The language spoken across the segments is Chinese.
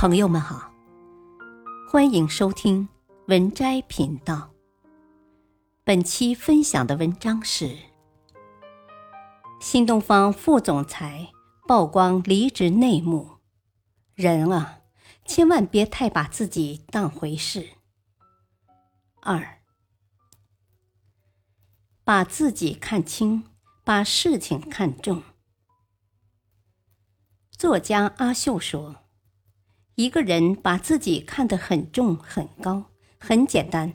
朋友们好，欢迎收听文摘频道。本期分享的文章是：新东方副总裁曝光离职内幕，人啊，千万别太把自己当回事。二，把自己看清，把事情看重。作家阿秀说。一个人把自己看得很重很高，很简单；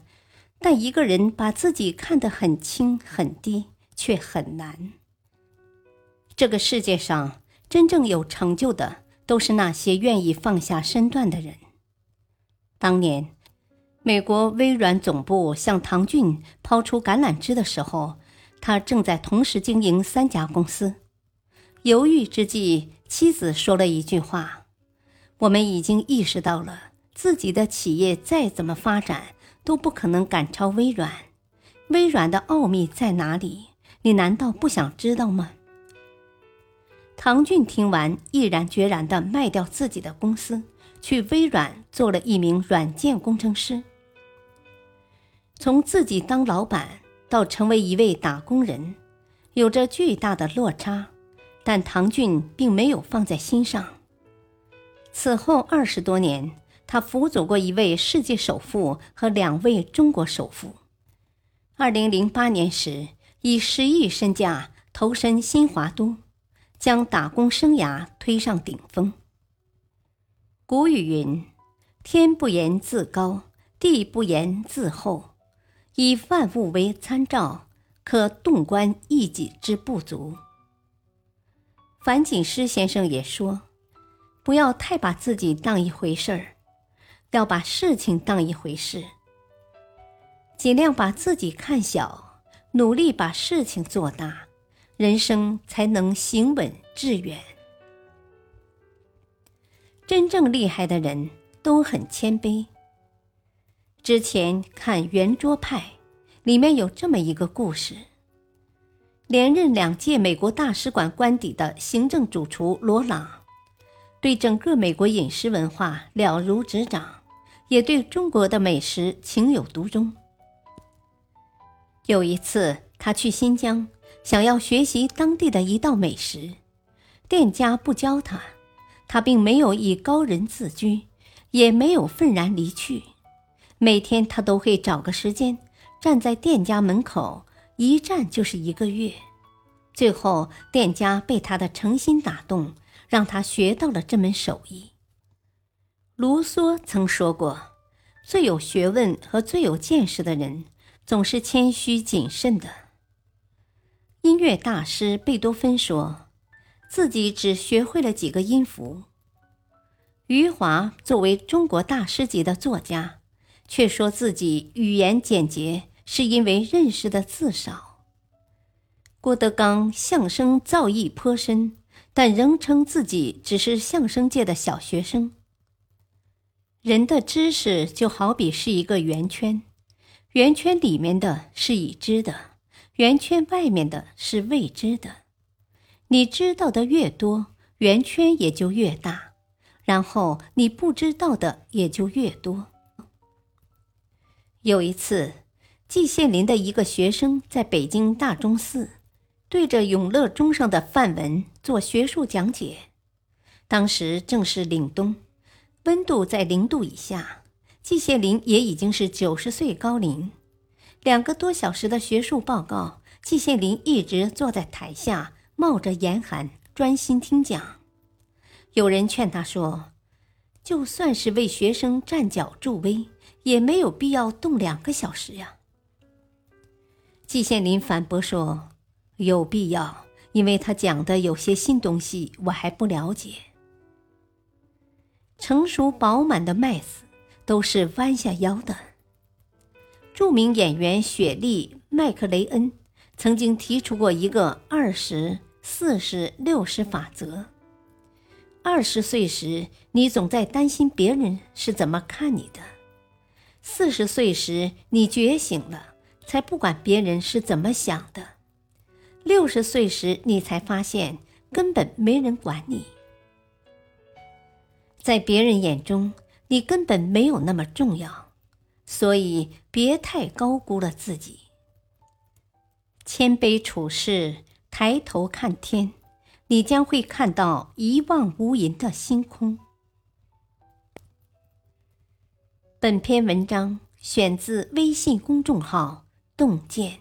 但一个人把自己看得很轻很低，却很难。这个世界上真正有成就的，都是那些愿意放下身段的人。当年，美国微软总部向唐骏抛出橄榄枝的时候，他正在同时经营三家公司。犹豫之际，妻子说了一句话。我们已经意识到了，自己的企业再怎么发展都不可能赶超微软。微软的奥秘在哪里？你难道不想知道吗？唐骏听完，毅然决然地卖掉自己的公司，去微软做了一名软件工程师。从自己当老板到成为一位打工人，有着巨大的落差，但唐骏并没有放在心上。此后二十多年，他辅佐过一位世界首富和两位中国首富。二零零八年时，以十亿身价投身新华都，将打工生涯推上顶峰。古语云：“天不言自高，地不言自厚，以万物为参照，可洞观一己之不足。”樊锦诗先生也说。不要太把自己当一回事儿，要把事情当一回事。尽量把自己看小，努力把事情做大，人生才能行稳致远。真正厉害的人都很谦卑。之前看《圆桌派》，里面有这么一个故事：连任两届美国大使馆官邸的行政主厨罗朗。对整个美国饮食文化了如指掌，也对中国的美食情有独钟。有一次，他去新疆，想要学习当地的一道美食，店家不教他，他并没有以高人自居，也没有愤然离去。每天，他都会找个时间站在店家门口，一站就是一个月。最后，店家被他的诚心打动。让他学到了这门手艺。卢梭曾说过：“最有学问和最有见识的人，总是谦虚谨慎的。”音乐大师贝多芬说：“自己只学会了几个音符。”余华作为中国大师级的作家，却说自己语言简洁，是因为认识的字少。郭德纲相声造诣颇深。但仍称自己只是相声界的小学生。人的知识就好比是一个圆圈，圆圈里面的是已知的，圆圈外面的是未知的。你知道的越多，圆圈也就越大，然后你不知道的也就越多。有一次，季羡林的一个学生在北京大钟寺。对着永乐钟上的梵文做学术讲解，当时正是凛冬，温度在零度以下。季羡林也已经是九十岁高龄，两个多小时的学术报告，季羡林一直坐在台下，冒着严寒，专心听讲。有人劝他说：“就算是为学生站脚助威，也没有必要动两个小时呀。”季羡林反驳说。有必要，因为他讲的有些新东西我还不了解。成熟饱满的麦子都是弯下腰的。著名演员雪莉·麦克雷恩曾经提出过一个二十四十六十法则：二十岁时，你总在担心别人是怎么看你的；四十岁时，你觉醒了，才不管别人是怎么想的。六十岁时，你才发现根本没人管你。在别人眼中，你根本没有那么重要，所以别太高估了自己。谦卑处事，抬头看天，你将会看到一望无垠的星空。本篇文章选自微信公众号“洞见”。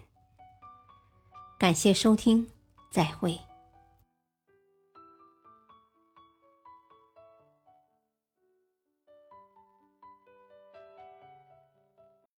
感谢收听，再会。